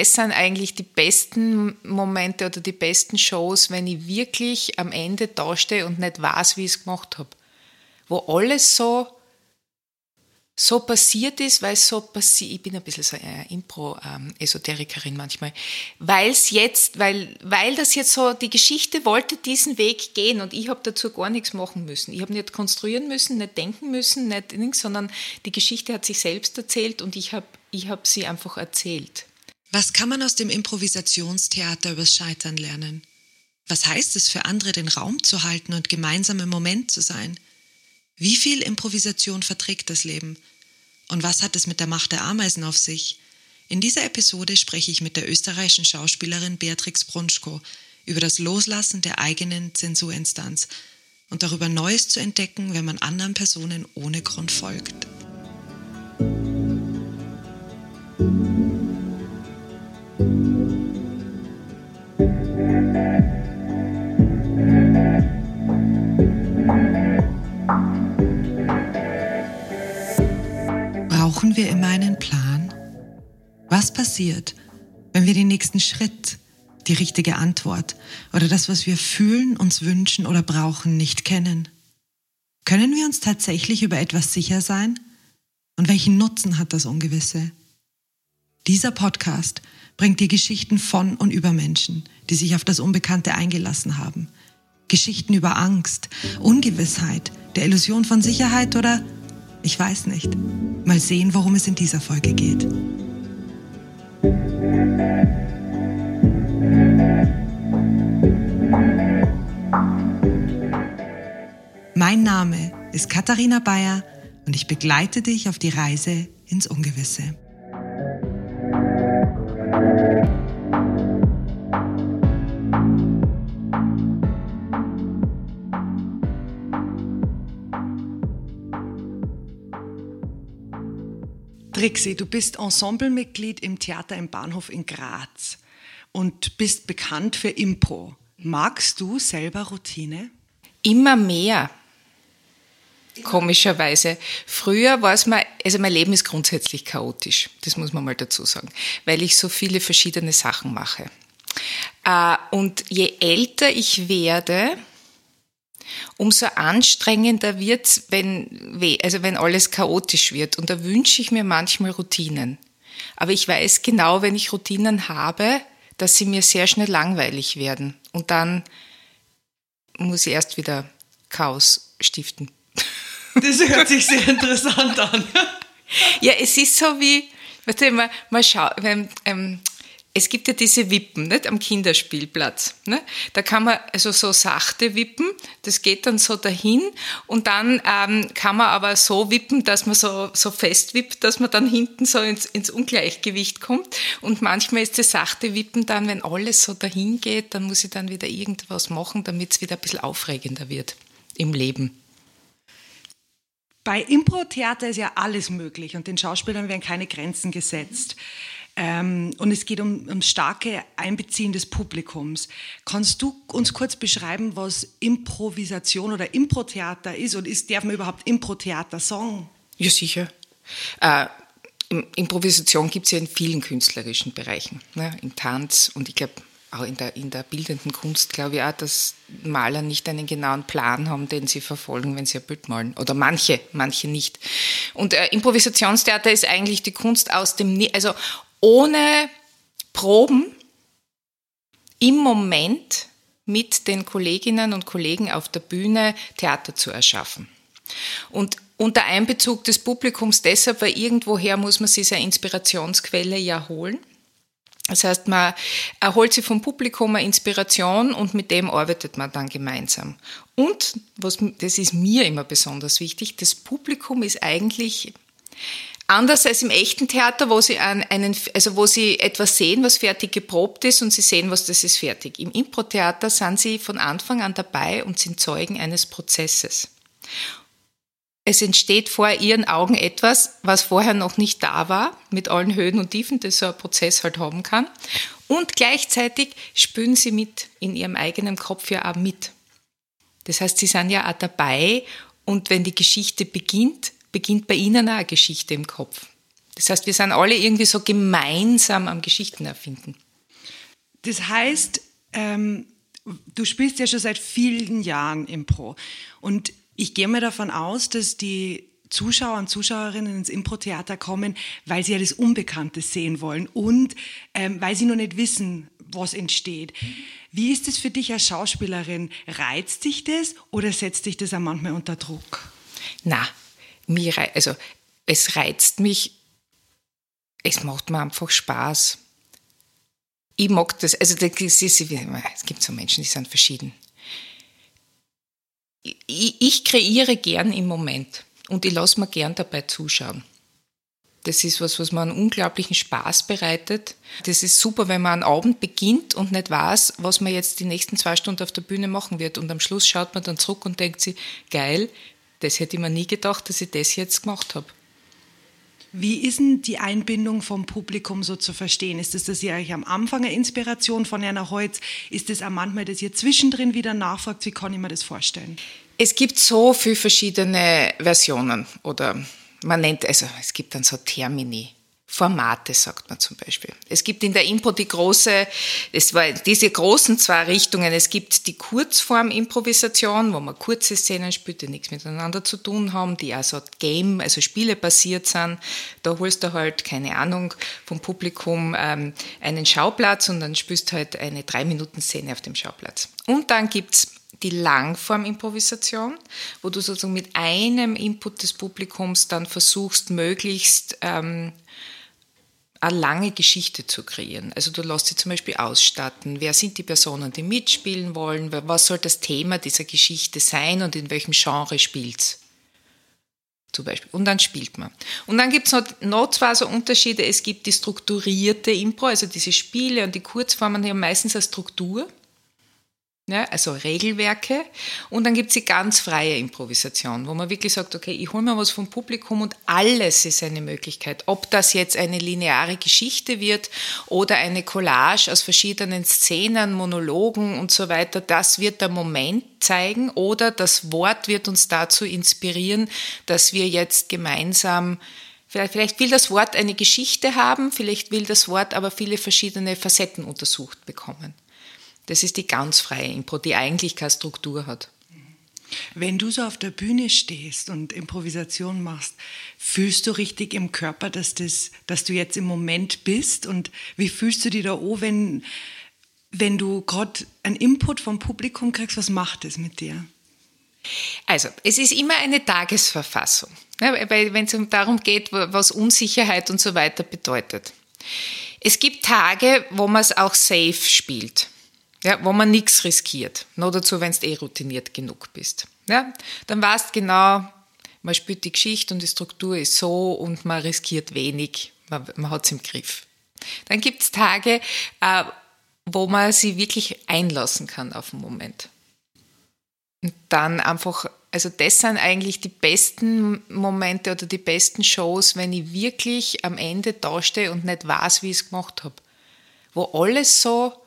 das sind eigentlich die besten Momente oder die besten Shows, wenn ich wirklich am Ende dastehe und nicht weiß, wie ich es gemacht habe. Wo alles so so passiert ist, weil es so passiert, ich bin ein bisschen so eine Impro-Esoterikerin manchmal, weil es jetzt, weil, weil das jetzt so, die Geschichte wollte diesen Weg gehen und ich habe dazu gar nichts machen müssen. Ich habe nicht konstruieren müssen, nicht denken müssen, nicht sondern die Geschichte hat sich selbst erzählt und ich habe ich hab sie einfach erzählt. Was kann man aus dem Improvisationstheater übers Scheitern lernen? Was heißt es für andere, den Raum zu halten und gemeinsam im Moment zu sein? Wie viel Improvisation verträgt das Leben? Und was hat es mit der Macht der Ameisen auf sich? In dieser Episode spreche ich mit der österreichischen Schauspielerin Beatrix Brunschko über das Loslassen der eigenen Zensurinstanz und darüber Neues zu entdecken, wenn man anderen Personen ohne Grund folgt. Wir immer einen Plan? Was passiert, wenn wir den nächsten Schritt, die richtige Antwort oder das, was wir fühlen, uns wünschen oder brauchen, nicht kennen? Können wir uns tatsächlich über etwas sicher sein? Und welchen Nutzen hat das Ungewisse? Dieser Podcast bringt dir Geschichten von und über Menschen, die sich auf das Unbekannte eingelassen haben. Geschichten über Angst, Ungewissheit, der Illusion von Sicherheit oder ich weiß nicht. Mal sehen, worum es in dieser Folge geht. Mein Name ist Katharina Bayer und ich begleite dich auf die Reise ins Ungewisse. Trixi, du bist Ensemblemitglied im Theater im Bahnhof in Graz und bist bekannt für Impro. Magst du selber Routine? Immer mehr. Komischerweise. Früher war es mal, also mein Leben ist grundsätzlich chaotisch, das muss man mal dazu sagen, weil ich so viele verschiedene Sachen mache. Äh, und je älter ich werde, umso anstrengender wird's, wenn, also wenn alles chaotisch wird. Und da wünsche ich mir manchmal Routinen. Aber ich weiß genau, wenn ich Routinen habe, dass sie mir sehr schnell langweilig werden. Und dann muss ich erst wieder Chaos stiften. Das hört sich sehr interessant an. ja, es ist so wie, du, mal, mal schau, wenn, ähm, es gibt ja diese Wippen nicht, am Kinderspielplatz. Ne? Da kann man also so sachte wippen, das geht dann so dahin und dann ähm, kann man aber so wippen, dass man so, so fest wippt, dass man dann hinten so ins, ins Ungleichgewicht kommt. Und manchmal ist das sachte Wippen dann, wenn alles so dahin geht, dann muss ich dann wieder irgendwas machen, damit es wieder ein bisschen aufregender wird im Leben. Bei Impro-Theater ist ja alles möglich und den Schauspielern werden keine Grenzen gesetzt. Ähm, und es geht um, um starke Einbeziehen des Publikums. Kannst du uns kurz beschreiben, was Improvisation oder Impro-Theater ist? Und ist, darf man überhaupt Impro-Theater sagen? Ja, sicher. Äh, Improvisation gibt es ja in vielen künstlerischen Bereichen, ne? im Tanz und ich glaube auch in der, in der bildenden Kunst, glaube ich auch, dass Maler nicht einen genauen Plan haben, den sie verfolgen, wenn sie ein Bild malen. Oder manche, manche nicht. Und äh, Improvisationstheater ist eigentlich die Kunst aus dem, also ohne Proben im Moment mit den Kolleginnen und Kollegen auf der Bühne Theater zu erschaffen. Und unter Einbezug des Publikums deshalb, weil irgendwoher muss man sich seine Inspirationsquelle ja holen. Das heißt, man erholt sich vom Publikum eine Inspiration und mit dem arbeitet man dann gemeinsam. Und, was, das ist mir immer besonders wichtig, das Publikum ist eigentlich Anders als im echten Theater, wo sie, einen, also wo sie etwas sehen, was fertig geprobt ist und sie sehen, was das ist fertig. Im Impro-Theater sind sie von Anfang an dabei und sind Zeugen eines Prozesses. Es entsteht vor ihren Augen etwas, was vorher noch nicht da war, mit allen Höhen und Tiefen, das so ein Prozess halt haben kann. Und gleichzeitig spüren sie mit in ihrem eigenen Kopf ja auch mit. Das heißt, sie sind ja auch dabei und wenn die Geschichte beginnt, beginnt bei Ihnen auch eine Geschichte im Kopf. Das heißt, wir sind alle irgendwie so gemeinsam am Geschichten erfinden. Das heißt, ähm, du spielst ja schon seit vielen Jahren Impro. Und ich gehe mir davon aus, dass die Zuschauer und Zuschauerinnen ins Impro-Theater kommen, weil sie ja das Unbekannte sehen wollen und ähm, weil sie noch nicht wissen, was entsteht. Wie ist es für dich als Schauspielerin? Reizt dich das oder setzt dich das auch manchmal unter Druck? Na, mir, also es reizt mich, es macht mir einfach Spaß. Ich mag das, also es gibt so Menschen, die sind verschieden. Ich, ich kreiere gern im Moment und ich lasse mir gern dabei zuschauen. Das ist was, was mir einen unglaublichen Spaß bereitet. Das ist super, wenn man einen Abend beginnt und nicht weiß, was man jetzt die nächsten zwei Stunden auf der Bühne machen wird. Und am Schluss schaut man dann zurück und denkt sich, geil, das hätte ich mir nie gedacht, dass ich das jetzt gemacht habe. Wie ist denn die Einbindung vom Publikum so zu verstehen? Ist das, dass ihr euch am Anfang eine Inspiration von einer Holz? Ist das auch manchmal, dass ihr zwischendrin wieder nachfragt? Wie kann ich mir das vorstellen? Es gibt so viele verschiedene Versionen oder man nennt, also es gibt dann so Termini. Formate, sagt man zum Beispiel. Es gibt in der Impro die große, es war diese großen zwei Richtungen. Es gibt die Kurzform-Improvisation, wo man kurze Szenen spielt, die nichts miteinander zu tun haben, die also Game, also Spiele basiert sind. Da holst du halt, keine Ahnung, vom Publikum ähm, einen Schauplatz und dann spielst halt eine Drei-Minuten-Szene auf dem Schauplatz. Und dann gibt's die Langform-Improvisation, wo du sozusagen mit einem Input des Publikums dann versuchst, möglichst ähm, eine lange Geschichte zu kreieren. Also du lässt sie zum Beispiel ausstatten. Wer sind die Personen, die mitspielen wollen? Was soll das Thema dieser Geschichte sein und in welchem Genre spielt Zum Beispiel. Und dann spielt man. Und dann gibt es noch, noch zwei so Unterschiede. Es gibt die strukturierte Impro, also diese Spiele und die Kurzformen, die haben meistens eine Struktur ja, also Regelwerke. Und dann gibt es die ganz freie Improvisation, wo man wirklich sagt, okay, ich hole mir was vom Publikum und alles ist eine Möglichkeit. Ob das jetzt eine lineare Geschichte wird oder eine Collage aus verschiedenen Szenen, Monologen und so weiter, das wird der Moment zeigen oder das Wort wird uns dazu inspirieren, dass wir jetzt gemeinsam Vielleicht will das Wort eine Geschichte haben, vielleicht will das Wort aber viele verschiedene Facetten untersucht bekommen. Das ist die ganz freie Impro, die eigentlich keine Struktur hat. Wenn du so auf der Bühne stehst und Improvisation machst, fühlst du richtig im Körper, dass, das, dass du jetzt im Moment bist? Und wie fühlst du dich da an, wenn, wenn du gerade einen Input vom Publikum kriegst? Was macht es mit dir? Also, es ist immer eine Tagesverfassung, wenn es darum geht, was Unsicherheit und so weiter bedeutet. Es gibt Tage, wo man es auch safe spielt. Ja, wo man nichts riskiert. Nur dazu, wenn du eh routiniert genug bist. Ja, dann weißt du genau, man spielt die Geschichte und die Struktur ist so und man riskiert wenig, man, man hat es im Griff. Dann gibt es Tage, äh, wo man sich wirklich einlassen kann auf den Moment. Und dann einfach, also das sind eigentlich die besten Momente oder die besten Shows, wenn ich wirklich am Ende dastehe und nicht weiß, wie ich es gemacht habe. Wo alles so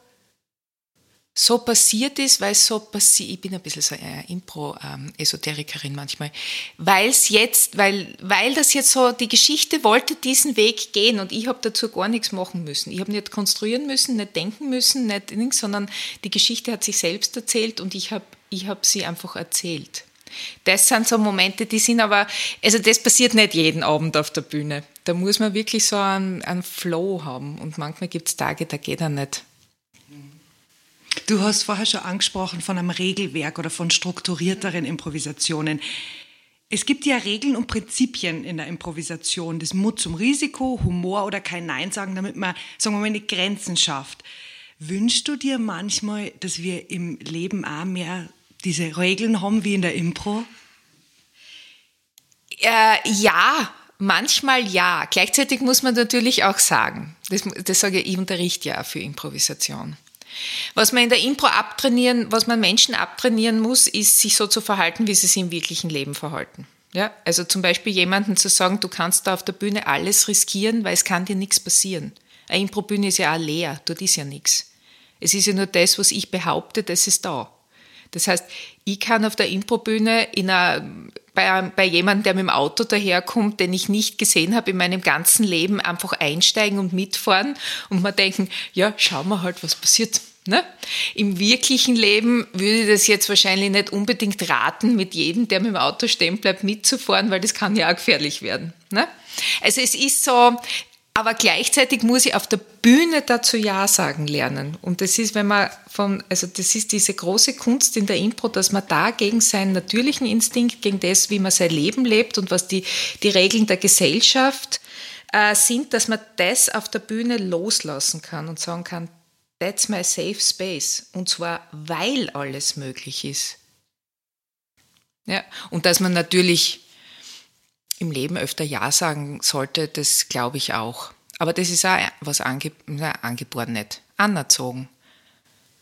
so passiert ist, weil es so passiert, ich bin ein bisschen so eine Impro-Esoterikerin manchmal, weil es jetzt, weil, weil das jetzt so, die Geschichte wollte diesen Weg gehen und ich habe dazu gar nichts machen müssen. Ich habe nicht konstruieren müssen, nicht denken müssen, nicht nichts, sondern die Geschichte hat sich selbst erzählt und ich habe ich hab sie einfach erzählt. Das sind so Momente, die sind aber, also das passiert nicht jeden Abend auf der Bühne. Da muss man wirklich so einen, einen Flow haben und manchmal gibt es Tage, da geht er nicht. Du hast vorher schon angesprochen von einem Regelwerk oder von strukturierteren Improvisationen. Es gibt ja Regeln und Prinzipien in der Improvisation. Das Mut zum Risiko, Humor oder kein Nein sagen, damit man, sagen wir mal, die Grenzen schafft. Wünschst du dir manchmal, dass wir im Leben auch mehr diese Regeln haben wie in der Impro? Äh, ja, manchmal ja. Gleichzeitig muss man natürlich auch sagen, das, das sage ich, ich unterrichte ja für Improvisation. Was man in der Impro abtrainieren, was man Menschen abtrainieren muss, ist, sich so zu verhalten, wie sie sich im wirklichen Leben verhalten. Ja, also zum Beispiel jemandem zu sagen, du kannst da auf der Bühne alles riskieren, weil es kann dir nichts passieren. Eine Impro-Bühne ist ja auch leer, dort ist ja nichts. Es ist ja nur das, was ich behaupte, das ist da. Das heißt, ich kann auf der Improbühne in einer, bei, bei jemandem, der mit dem Auto daherkommt, den ich nicht gesehen habe in meinem ganzen Leben, einfach einsteigen und mitfahren und mal denken, ja, schauen wir halt, was passiert. Ne? Im wirklichen Leben würde ich das jetzt wahrscheinlich nicht unbedingt raten, mit jedem, der mit dem Auto stehen bleibt, mitzufahren, weil das kann ja auch gefährlich werden. Ne? Also es ist so, aber gleichzeitig muss ich auf der Bühne dazu Ja sagen lernen. Und das ist, wenn man von, also das ist diese große Kunst in der Impro, dass man da gegen seinen natürlichen Instinkt, gegen das, wie man sein Leben lebt und was die, die Regeln der Gesellschaft äh, sind, dass man das auf der Bühne loslassen kann und sagen kann, that's my safe space. Und zwar, weil alles möglich ist. Ja, und dass man natürlich im Leben öfter Ja sagen sollte, das glaube ich auch. Aber das ist auch was ange na, angeboren nicht, anerzogen.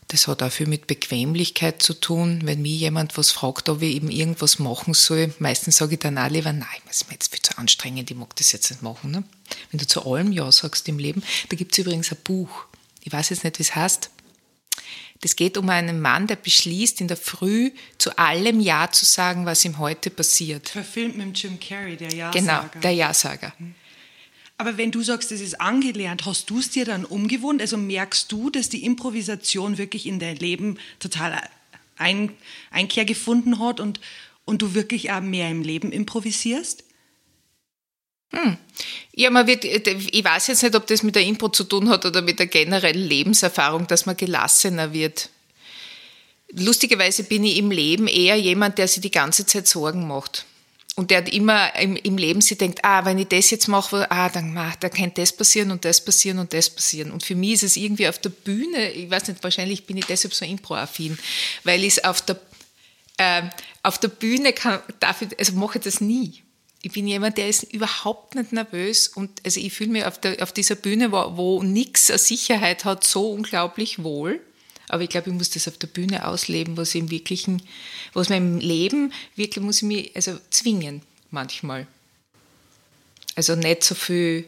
Das hat auch viel mit Bequemlichkeit zu tun. Wenn mir jemand was fragt, ob ich eben irgendwas machen soll, meistens sage ich dann auch lieber, nein, das ist mir jetzt viel zu anstrengend, ich mag das jetzt nicht machen. Ne? Wenn du zu allem Ja sagst im Leben, da gibt es übrigens ein Buch. Ich weiß jetzt nicht, wie es heißt. Das geht um einen Mann, der beschließt, in der Früh zu allem Ja zu sagen, was ihm heute passiert. Verfilmt mit Jim Carrey, der Ja-Sager. Genau, der Ja-Sager. Aber wenn du sagst, das ist angelernt, hast du es dir dann umgewohnt? Also merkst du, dass die Improvisation wirklich in dein Leben total ein, Einkehr gefunden hat und, und du wirklich auch mehr im Leben improvisierst? Hm. Ja, man wird, ich weiß jetzt nicht, ob das mit der Impro zu tun hat oder mit der generellen Lebenserfahrung, dass man gelassener wird. Lustigerweise bin ich im Leben eher jemand, der sich die ganze Zeit Sorgen macht. Und der hat immer im, im Leben sich denkt, ah, wenn ich das jetzt mache, ah, dann, ah, da kann das passieren und das passieren und das passieren. Und für mich ist es irgendwie auf der Bühne, ich weiß nicht, wahrscheinlich bin ich deshalb so impro-affin, weil ich es auf der, äh, auf der Bühne kann, darf ich, also mache ich das nie ich bin jemand, der ist überhaupt nicht nervös und also ich fühle mich auf, der, auf dieser Bühne, wo, wo nichts Sicherheit hat, so unglaublich wohl. Aber ich glaube, ich muss das auf der Bühne ausleben, was im wirklichen, was meinem Leben wirklich muss ich mich also zwingen manchmal. Also nicht so viel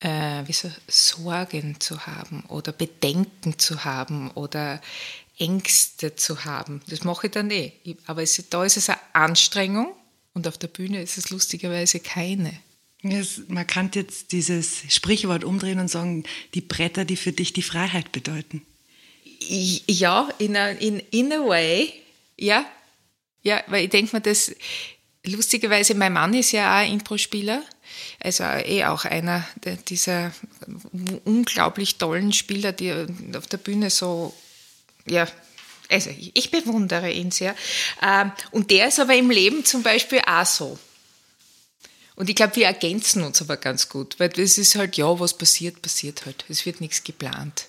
äh, wie so, Sorgen zu haben oder Bedenken zu haben oder Ängste zu haben. Das mache ich dann eh. Aber es, da ist es eine Anstrengung und auf der Bühne ist es lustigerweise keine. Yes, man kann jetzt dieses Sprichwort umdrehen und sagen, die Bretter, die für dich die Freiheit bedeuten. Ja, in a, in, in a way, ja. Ja, weil ich denke mir, dass lustigerweise, mein Mann ist ja auch Impro-Spieler, also eh auch einer dieser unglaublich tollen Spieler, die auf der Bühne so, ja, also ich bewundere ihn sehr. Ähm, und der ist aber im Leben zum Beispiel auch so. Und ich glaube, wir ergänzen uns aber ganz gut, weil es ist halt, ja, was passiert, passiert halt. Es wird nichts geplant.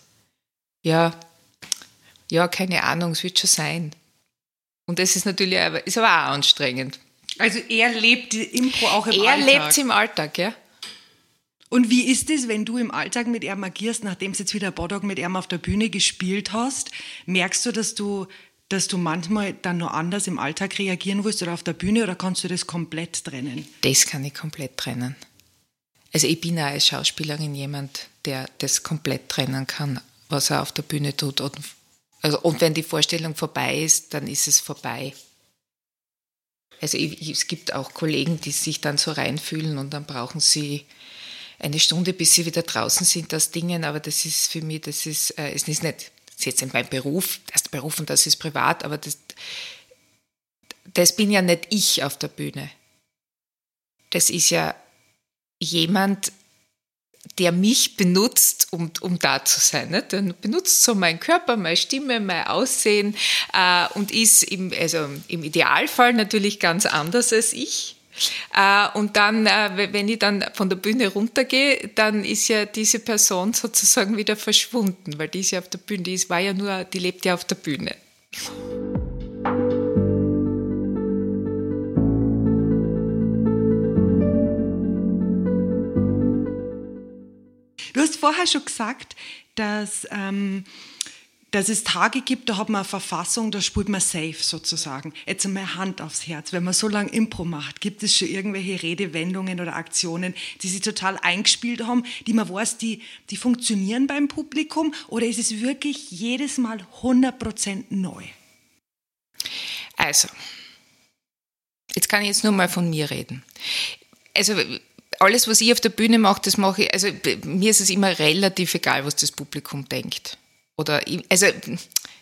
Ja, ja, keine Ahnung, es wird schon sein. Und das ist natürlich ist aber auch anstrengend. Also er lebt die Impro auch im er Alltag? Er lebt es im Alltag, ja. Und wie ist es, wenn du im Alltag mit ihm agierst, nachdem du jetzt wieder Bodog mit ihm auf der Bühne gespielt hast? Merkst du, dass du, dass du manchmal dann noch anders im Alltag reagieren willst oder auf der Bühne oder kannst du das komplett trennen? Das kann ich komplett trennen. Also ich bin auch als Schauspielerin jemand, der das komplett trennen kann, was er auf der Bühne tut. Und, also, und wenn die Vorstellung vorbei ist, dann ist es vorbei. Also ich, es gibt auch Kollegen, die sich dann so reinfühlen und dann brauchen sie eine Stunde, bis sie wieder draußen sind das Dingen, aber das ist für mich, das ist, äh, es ist nicht, ist jetzt in meinem Beruf, das ist Beruf und das ist privat, aber das, das bin ja nicht ich auf der Bühne. Das ist ja jemand, der mich benutzt, um, um da zu sein. Ne? Der benutzt so meinen Körper, meine Stimme, mein Aussehen äh, und ist im, also im Idealfall natürlich ganz anders als ich. Äh, und dann, äh, wenn ich dann von der Bühne runtergehe, dann ist ja diese Person sozusagen wieder verschwunden, weil die ist ja auf der Bühne, die war ja nur, die lebt ja auf der Bühne. Du hast vorher schon gesagt, dass ähm, dass es Tage gibt, da hat man eine Verfassung, da spielt man safe sozusagen. Jetzt einmal Hand aufs Herz. Wenn man so lange Impro macht, gibt es schon irgendwelche Redewendungen oder Aktionen, die sich total eingespielt haben, die man weiß, die, die funktionieren beim Publikum? Oder ist es wirklich jedes Mal 100% neu? Also, jetzt kann ich jetzt nur mal von mir reden. Also, alles, was ich auf der Bühne mache, das mache ich, also mir ist es immer relativ egal, was das Publikum denkt. Oder, also,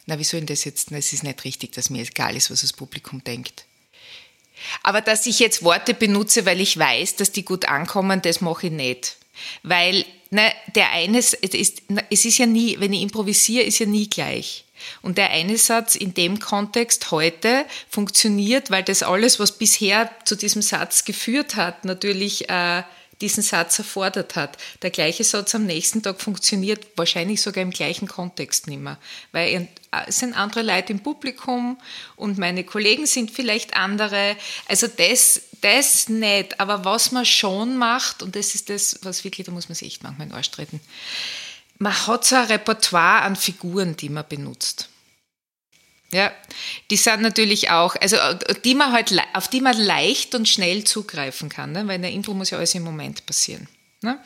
na, wie soll denn das jetzt? Es ist nicht richtig, dass mir egal ist, was das Publikum denkt. Aber dass ich jetzt Worte benutze, weil ich weiß, dass die gut ankommen, das mache ich nicht. Weil, ne, der eine, es ist, es ist ja nie, wenn ich improvisiere, ist ja nie gleich. Und der eine Satz in dem Kontext heute funktioniert, weil das alles, was bisher zu diesem Satz geführt hat, natürlich äh, diesen Satz erfordert hat. Der gleiche Satz am nächsten Tag funktioniert wahrscheinlich sogar im gleichen Kontext nicht mehr, weil es sind andere Leute im Publikum und meine Kollegen sind vielleicht andere. Also das, das nicht, aber was man schon macht, und das ist das, was wirklich, da muss man sich echt manchmal in den Arsch treten, man hat so ein Repertoire an Figuren, die man benutzt. Ja, die sind natürlich auch, also die man halt, auf die man leicht und schnell zugreifen kann, ne? weil in der Intro muss ja alles im Moment passieren. Ne?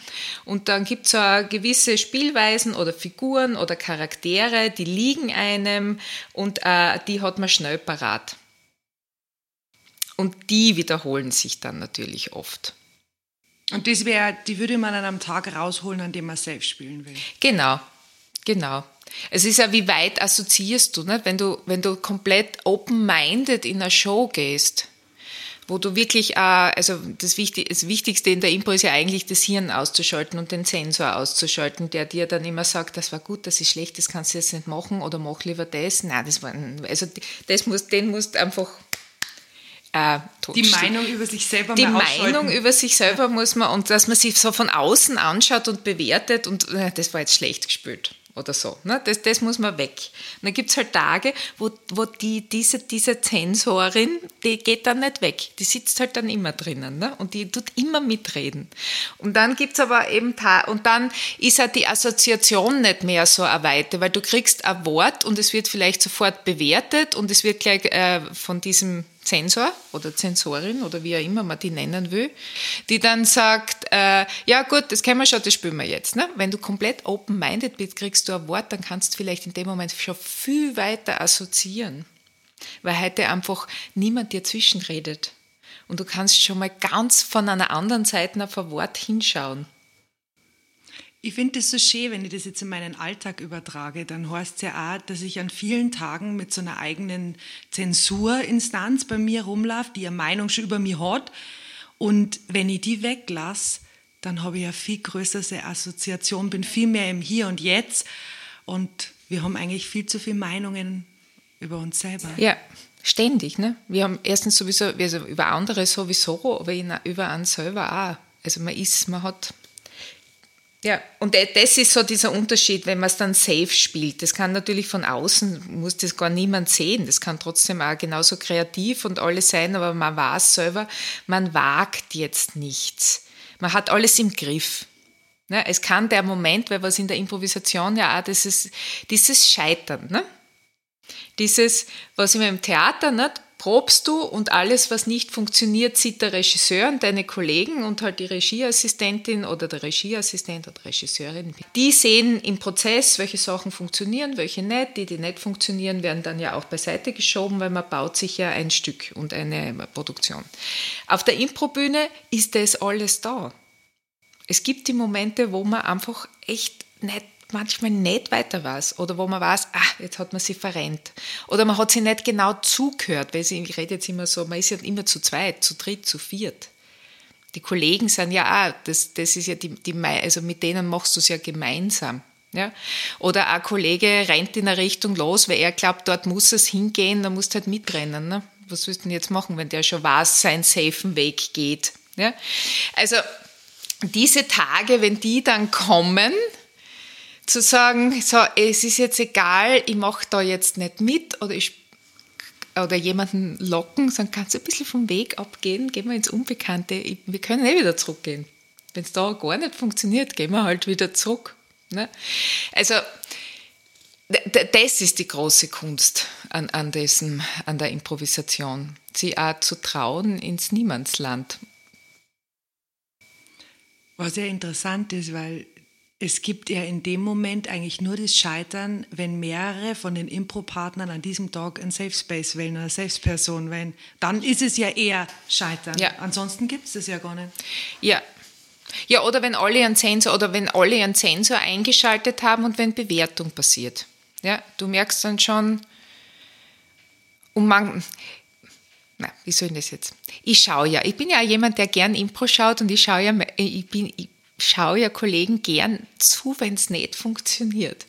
Und dann gibt es so gewisse Spielweisen oder Figuren oder Charaktere, die liegen einem und äh, die hat man schnell parat. Und die wiederholen sich dann natürlich oft. Und das wäre, die würde man an einem Tag rausholen, an dem man selbst spielen will. Genau, genau. Es ist ja, wie weit assoziierst du, ne? wenn du, wenn du komplett open-minded in eine Show gehst, wo du wirklich, äh, also das, Wichtig, das Wichtigste in der Impro ist ja eigentlich das Hirn auszuschalten und den Sensor auszuschalten, der dir dann immer sagt, das war gut, das ist schlecht, das kannst du jetzt nicht machen oder mach lieber das. Nein, das war, also das muss, den musst einfach äh, die Meinung über sich selber Die Meinung über sich selber muss man, und dass man sich so von außen anschaut und bewertet und äh, das war jetzt schlecht gespielt oder so. Ne? Das, das muss man weg. Und dann gibt es halt Tage, wo, wo die, diese, diese Zensorin, die geht dann nicht weg. Die sitzt halt dann immer drinnen ne? und die tut immer mitreden. Und dann gibt es aber eben, und dann ist halt die Assoziation nicht mehr so erweitert, weil du kriegst ein Wort und es wird vielleicht sofort bewertet und es wird gleich äh, von diesem Zensor oder Zensorin oder wie auch immer man die nennen will, die dann sagt, äh, ja gut, das kennen wir schon, das spielen wir jetzt. Ne? Wenn du komplett open-minded bist, kriegst du ein Wort, dann kannst du vielleicht in dem Moment schon viel weiter assoziieren, weil heute einfach niemand dir zwischenredet. Und du kannst schon mal ganz von einer anderen Seite auf ein Wort hinschauen. Ich finde es so schön, wenn ich das jetzt in meinen Alltag übertrage, dann heißt es ja auch, dass ich an vielen Tagen mit so einer eigenen Zensurinstanz bei mir rumlaufe, die eine Meinung schon über mich hat. Und wenn ich die weglasse, dann habe ich eine viel größere Assoziation, bin viel mehr im Hier und Jetzt. Und wir haben eigentlich viel zu viele Meinungen über uns selber. Ja, ständig. Ne? Wir haben erstens sowieso, also über andere sowieso, aber über einen selber auch. Also man ist, man hat ja, und das ist so dieser Unterschied, wenn man es dann safe spielt. Das kann natürlich von außen, muss das gar niemand sehen. Das kann trotzdem auch genauso kreativ und alles sein, aber man weiß selber, man wagt jetzt nichts. Man hat alles im Griff. Ne? Es kann der Moment, weil was in der Improvisation ja auch, das ist dieses Scheitern. Ne? Dieses, was immer im Theater, nicht? Probst du und alles, was nicht funktioniert, sieht der Regisseur und deine Kollegen und halt die Regieassistentin oder der Regieassistent oder Regisseurin. Die sehen im Prozess, welche Sachen funktionieren, welche nicht. Die, die nicht funktionieren, werden dann ja auch beiseite geschoben, weil man baut sich ja ein Stück und eine Produktion. Auf der Improbühne ist das alles da. Es gibt die Momente, wo man einfach echt nicht manchmal nicht weiter weiß oder wo man weiß, ah, jetzt hat man sie verrennt. Oder man hat sie nicht genau zugehört, weil sie, ich rede jetzt immer so, man ist ja immer zu zweit, zu dritt, zu viert. Die Kollegen sind ja auch, das, das ist ja die, die, also mit denen machst du es ja gemeinsam. Ja? Oder ein Kollege rennt in eine Richtung los, weil er glaubt, dort muss es hingehen, dann musst du halt mitrennen. Ne? Was willst du denn jetzt machen, wenn der schon weiß, seinen safen Weg geht? Ja? Also diese Tage, wenn die dann kommen, zu sagen, so, es ist jetzt egal, ich mache da jetzt nicht mit oder ich oder jemanden locken, sagen, kannst du ein bisschen vom Weg abgehen, gehen wir ins Unbekannte, wir können eh wieder zurückgehen. Wenn es da gar nicht funktioniert, gehen wir halt wieder zurück. Ne? Also das ist die große Kunst an, an, dessen, an der Improvisation, sie auch zu trauen ins Niemandsland. Was ja interessant ist, weil es gibt ja in dem Moment eigentlich nur das Scheitern, wenn mehrere von den Impro-Partnern an diesem Tag ein Safe Space wählen, eine Safe-Person wählen. Dann ist es ja eher Scheitern. Ja. Ansonsten gibt es das ja gar nicht. Ja. Ja, oder wenn alle ihren Sensor oder wenn alle ihren Sensor eingeschaltet haben und wenn Bewertung passiert. Ja, du merkst dann schon, und man, na, wie soll ich das jetzt? Ich schaue ja, ich bin ja jemand, der gern Impro schaut und ich schaue ja, ich bin, ich schaue ja Kollegen gern zu, wenn es nicht funktioniert.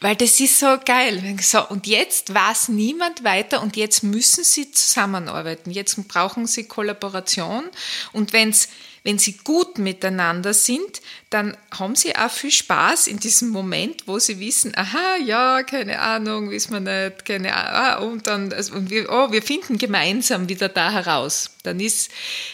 Weil das ist so geil. So, und jetzt weiß niemand weiter und jetzt müssen sie zusammenarbeiten. Jetzt brauchen sie Kollaboration. Und wenn's, wenn sie gut miteinander sind, dann haben sie auch viel Spaß in diesem Moment, wo sie wissen, aha, ja, keine Ahnung, wissen wir nicht, keine Ahnung, ah, und dann, also, und wir, oh, wir finden gemeinsam wieder da heraus. Dann ist,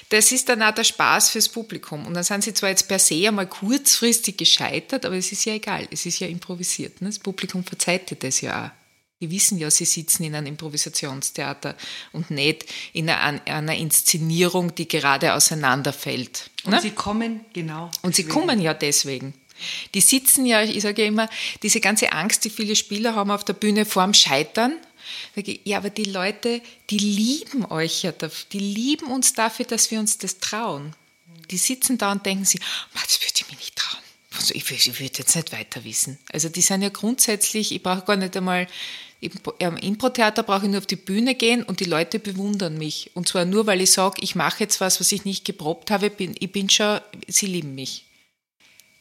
das ist dann auch der Spaß fürs Publikum. Und dann sind sie zwar jetzt per se einmal kurzfristig gescheitert, aber es ist ja egal, es ist ja improvisiert. Ne? Das Publikum verzeiht das ja auch. Die wissen ja, sie sitzen in einem Improvisationstheater und nicht in einer, einer Inszenierung, die gerade auseinanderfällt. Und ne? sie kommen genau. Und sie kommen ja deswegen. Die sitzen ja, ich sage ja immer, diese ganze Angst, die viele Spieler haben auf der Bühne vorm Scheitern. Ja, aber die Leute, die lieben euch ja, die lieben uns dafür, dass wir uns das trauen. Die sitzen da und denken sich, das würde ich mir nicht. Also ich, ich würde jetzt nicht weiter wissen. Also die sind ja grundsätzlich, ich brauche gar nicht einmal im Impro-Theater brauche ich nur auf die Bühne gehen und die Leute bewundern mich. Und zwar nur, weil ich sage, ich mache jetzt was, was ich nicht geprobt habe. Bin, ich bin schon, sie lieben mich.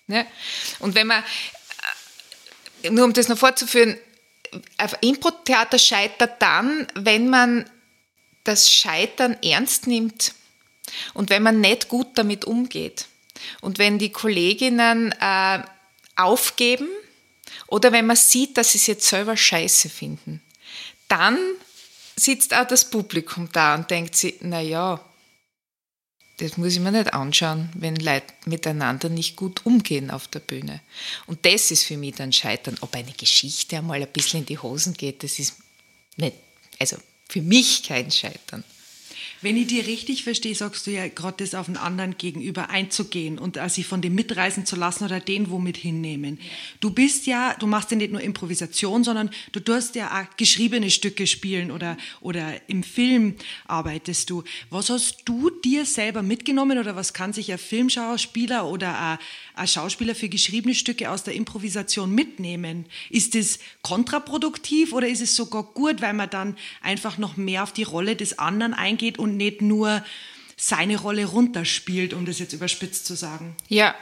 Ne? Und wenn man, äh, nur um das noch fortzuführen, Impro-Theater scheitert dann, wenn man das Scheitern ernst nimmt und wenn man nicht gut damit umgeht. Und wenn die Kolleginnen äh, aufgeben, oder wenn man sieht, dass sie es jetzt selber scheiße finden, dann sitzt auch das Publikum da und denkt sich, naja, das muss ich mir nicht anschauen, wenn Leute miteinander nicht gut umgehen auf der Bühne. Und das ist für mich dann Scheitern. Ob eine Geschichte einmal ein bisschen in die Hosen geht, das ist nicht, also für mich kein Scheitern. Wenn ich dir richtig verstehe, sagst du ja gerade das auf einen anderen gegenüber einzugehen und äh, sich von dem mitreißen zu lassen oder den womit hinnehmen. Du bist ja, du machst ja nicht nur Improvisation, sondern du tust ja auch geschriebene Stücke spielen oder, oder im Film arbeitest du. Was hast du dir selber mitgenommen oder was kann sich ein Filmschauspieler oder ein Schauspieler für geschriebene Stücke aus der Improvisation mitnehmen? Ist es kontraproduktiv oder ist es sogar gut, weil man dann einfach noch mehr auf die Rolle des anderen eingeht und nicht nur seine Rolle runterspielt, um das jetzt überspitzt zu sagen. Ja,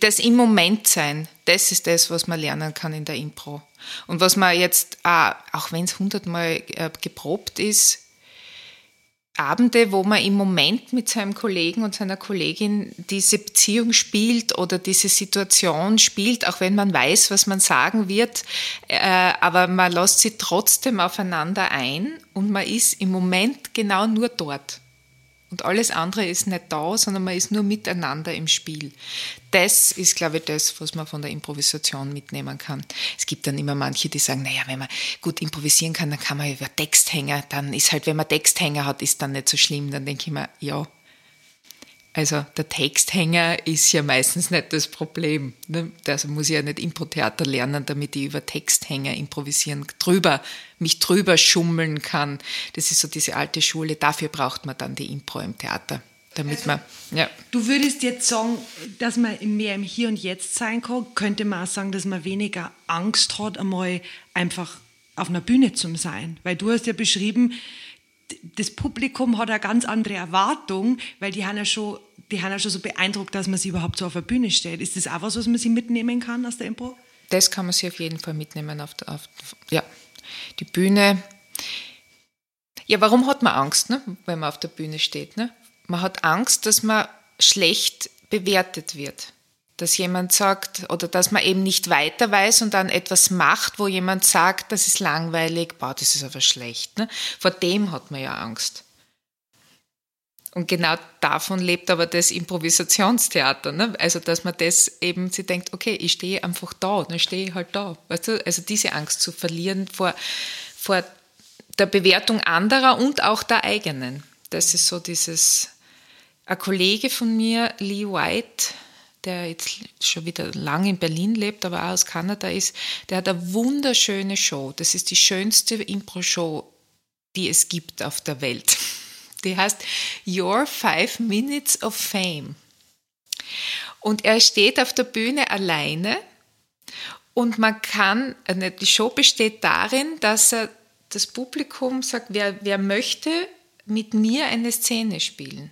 das im Moment sein, das ist das, was man lernen kann in der Impro. Und was man jetzt, auch wenn es hundertmal äh, geprobt ist, Abende, wo man im Moment mit seinem Kollegen und seiner Kollegin diese Beziehung spielt oder diese Situation spielt, auch wenn man weiß, was man sagen wird, äh, aber man lässt sie trotzdem aufeinander ein und man ist im Moment genau nur dort. Und alles andere ist nicht da, sondern man ist nur miteinander im Spiel. Das ist, glaube ich, das, was man von der Improvisation mitnehmen kann. Es gibt dann immer manche, die sagen, naja, wenn man gut improvisieren kann, dann kann man über Texthänger, dann ist halt, wenn man Texthänger hat, ist dann nicht so schlimm. Dann denke ich mir, ja, also der Texthänger ist ja meistens nicht das Problem. Ne? Also muss ich ja nicht Impro-Theater lernen, damit ich über Texthänger improvisieren, drüber, mich drüber schummeln kann. Das ist so diese alte Schule. Dafür braucht man dann die Impro im Theater. Damit also, man, ja. Du würdest jetzt sagen, dass man mehr im Hier und Jetzt sein kann. Könnte man auch sagen, dass man weniger Angst hat, einmal einfach auf einer Bühne zu sein. Weil du hast ja beschrieben, das Publikum hat eine ganz andere Erwartung, weil die haben ja schon, die haben ja schon so beeindruckt, dass man sie überhaupt so auf der Bühne steht. Ist das auch was, was man sich mitnehmen kann aus der Impro? Das kann man sich auf jeden Fall mitnehmen auf, auf ja, die Bühne. Ja, warum hat man Angst, ne, wenn man auf der Bühne steht? Ne? Man hat Angst, dass man schlecht bewertet wird dass jemand sagt oder dass man eben nicht weiter weiß und dann etwas macht, wo jemand sagt, das ist langweilig, boah, das ist aber schlecht. Ne? Vor dem hat man ja Angst. Und genau davon lebt aber das Improvisationstheater. Ne? Also, dass man das eben, sie denkt, okay, ich stehe einfach da, dann stehe ich halt da. Weißt du? Also, diese Angst zu verlieren vor, vor der Bewertung anderer und auch der eigenen. Das ist so dieses, ein Kollege von mir, Lee White, der jetzt schon wieder lang in Berlin lebt, aber auch aus Kanada ist, der hat eine wunderschöne Show. Das ist die schönste Impro-Show, die es gibt auf der Welt. Die heißt Your Five Minutes of Fame. Und er steht auf der Bühne alleine und man kann, äh, die Show besteht darin, dass er das Publikum sagt, wer, wer möchte mit mir eine Szene spielen.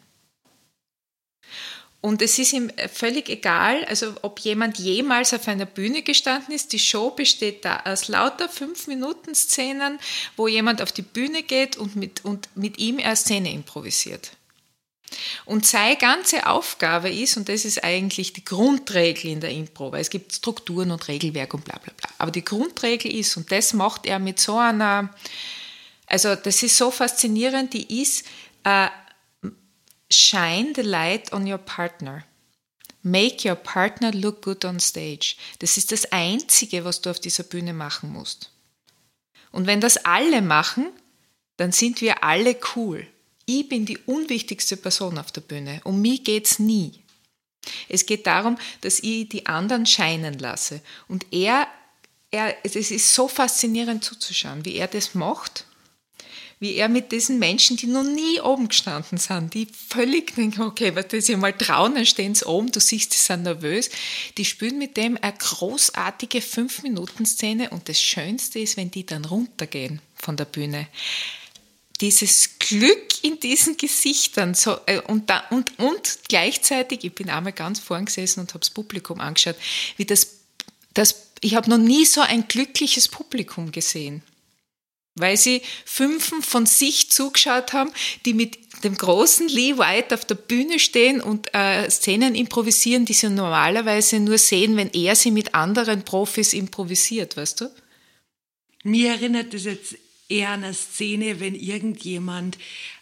Und es ist ihm völlig egal, also ob jemand jemals auf einer Bühne gestanden ist. Die Show besteht da aus lauter Fünf-Minuten-Szenen, wo jemand auf die Bühne geht und mit, und mit ihm eine Szene improvisiert. Und seine ganze Aufgabe ist, und das ist eigentlich die Grundregel in der Impro, weil es gibt Strukturen und Regelwerk und bla bla bla. Aber die Grundregel ist, und das macht er mit so einer, also das ist so faszinierend, die ist, äh, shine the light on your partner. Make your partner look good on stage. Das ist das Einzige, was du auf dieser Bühne machen musst. Und wenn das alle machen, dann sind wir alle cool. Ich bin die unwichtigste Person auf der Bühne. Um mich geht's nie. Es geht darum, dass ich die anderen scheinen lasse. Und er, er, es ist so faszinierend zuzuschauen, wie er das macht wie er mit diesen Menschen, die noch nie oben gestanden sind, die völlig denken, okay, wenn sie mal trauen, dann stehen sie oben, du siehst, die sind nervös, die spielen mit dem eine großartige Fünf-Minuten-Szene und das Schönste ist, wenn die dann runtergehen von der Bühne. Dieses Glück in diesen Gesichtern so, äh, und, da, und, und gleichzeitig, ich bin einmal ganz vorn gesessen und habe das Publikum angeschaut, wie das, das ich habe noch nie so ein glückliches Publikum gesehen weil sie fünfen von sich zugeschaut haben, die mit dem großen Lee White auf der Bühne stehen und äh, Szenen improvisieren, die sie normalerweise nur sehen, wenn er sie mit anderen Profis improvisiert, weißt du? Mir erinnert das jetzt eher an eine Szene, wenn irgendjemand,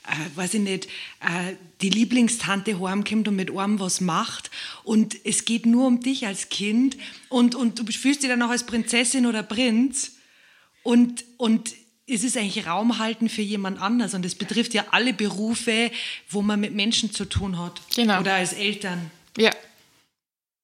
äh, weiß ich nicht, äh, die Lieblingstante heimkommt und mit einem was macht und es geht nur um dich als Kind und, und du fühlst dich dann auch als Prinzessin oder Prinz und, und es ist eigentlich Raum halten für jemand anders und es betrifft ja alle Berufe, wo man mit Menschen zu tun hat. Genau. Oder als Eltern. Ja.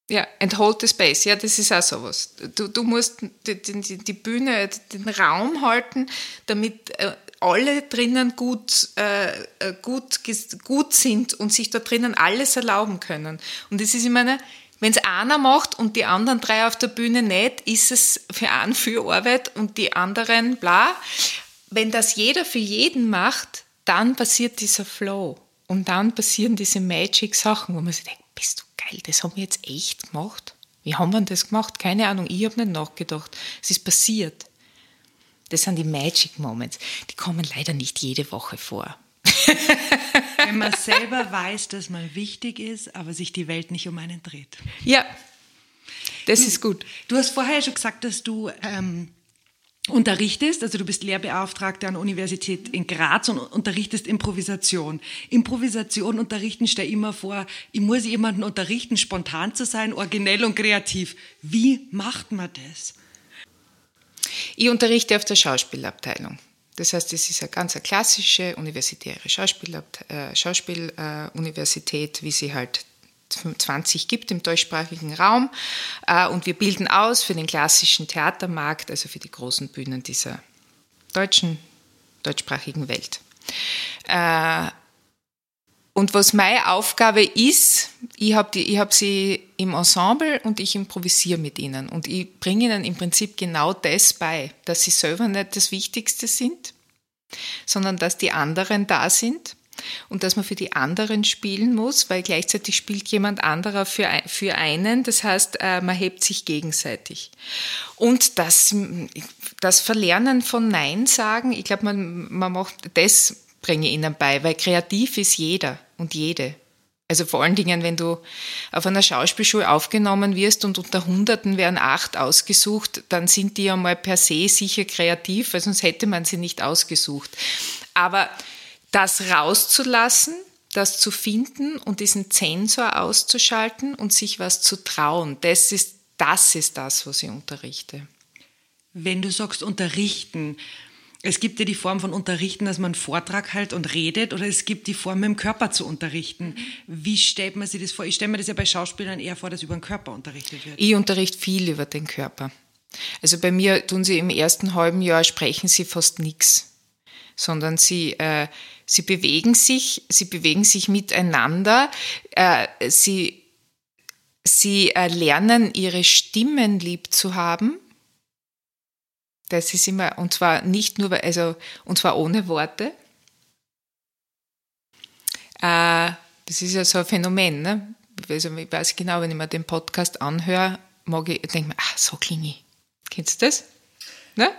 Ja, and hold the space. Ja, das ist auch sowas. Du, du musst die, die, die Bühne, den Raum halten, damit äh, alle drinnen gut, äh, äh gut, gut sind und sich da drinnen alles erlauben können. Und das ist immer eine, wenn es einer macht und die anderen drei auf der Bühne nicht, ist es für einen viel Arbeit und die anderen bla. Wenn das jeder für jeden macht, dann passiert dieser Flow. Und dann passieren diese Magic-Sachen, wo man sich denkt, bist du geil, das haben wir jetzt echt gemacht? Wie haben wir das gemacht? Keine Ahnung, ich habe nicht nachgedacht. Es ist passiert. Das sind die Magic Moments. Die kommen leider nicht jede Woche vor. Wenn man selber weiß, dass man wichtig ist, aber sich die Welt nicht um einen dreht. Ja, das ist gut. Du hast vorher schon gesagt, dass du ähm, unterrichtest, also du bist Lehrbeauftragte an der Universität in Graz und unterrichtest Improvisation. Improvisation unterrichten, stell immer vor, ich muss jemanden unterrichten, spontan zu sein, originell und kreativ. Wie macht man das? Ich unterrichte auf der Schauspielabteilung. Das heißt, es ist eine ganz klassische universitäre Schauspieluniversität, äh, Schauspiel, äh, wie sie halt 20 gibt im deutschsprachigen Raum. Äh, und wir bilden aus für den klassischen Theatermarkt, also für die großen Bühnen dieser deutschen, deutschsprachigen Welt. Und was meine Aufgabe ist, ich habe hab sie im Ensemble und ich improvisiere mit ihnen. Und ich bringe ihnen im Prinzip genau das bei, dass sie selber nicht das Wichtigste sind, sondern dass die anderen da sind und dass man für die anderen spielen muss, weil gleichzeitig spielt jemand anderer für, für einen. Das heißt, äh, man hebt sich gegenseitig. Und das, das Verlernen von Nein sagen, ich glaube, man, man macht das bringe ihnen bei, weil kreativ ist jeder und jede. Also vor allen Dingen, wenn du auf einer Schauspielschule aufgenommen wirst und unter Hunderten werden acht ausgesucht, dann sind die ja mal per se sicher kreativ, weil sonst hätte man sie nicht ausgesucht. Aber das rauszulassen, das zu finden und diesen Zensor auszuschalten und sich was zu trauen. Das ist das, ist das was ich unterrichte. Wenn du sagst unterrichten, es gibt ja die Form von unterrichten, dass man einen Vortrag halt und redet, oder es gibt die Form, mit dem Körper zu unterrichten. Wie stellt man sich das vor? Ich stelle mir das ja bei Schauspielern eher vor, dass über den Körper unterrichtet wird. Ich unterrichte viel über den Körper. Also bei mir tun sie im ersten halben Jahr sprechen sie fast nichts, sondern sie, äh, sie bewegen sich, sie bewegen sich miteinander, äh, sie, sie äh, lernen ihre Stimmen lieb zu haben das ist immer, und zwar nicht nur, also, und zwar ohne Worte. Äh, das ist ja so ein Phänomen, ne? Also ich weiß genau, wenn ich mir den Podcast anhöre, mag ich, denke mir, ach, so klinge ich. Kennst du das? Ne?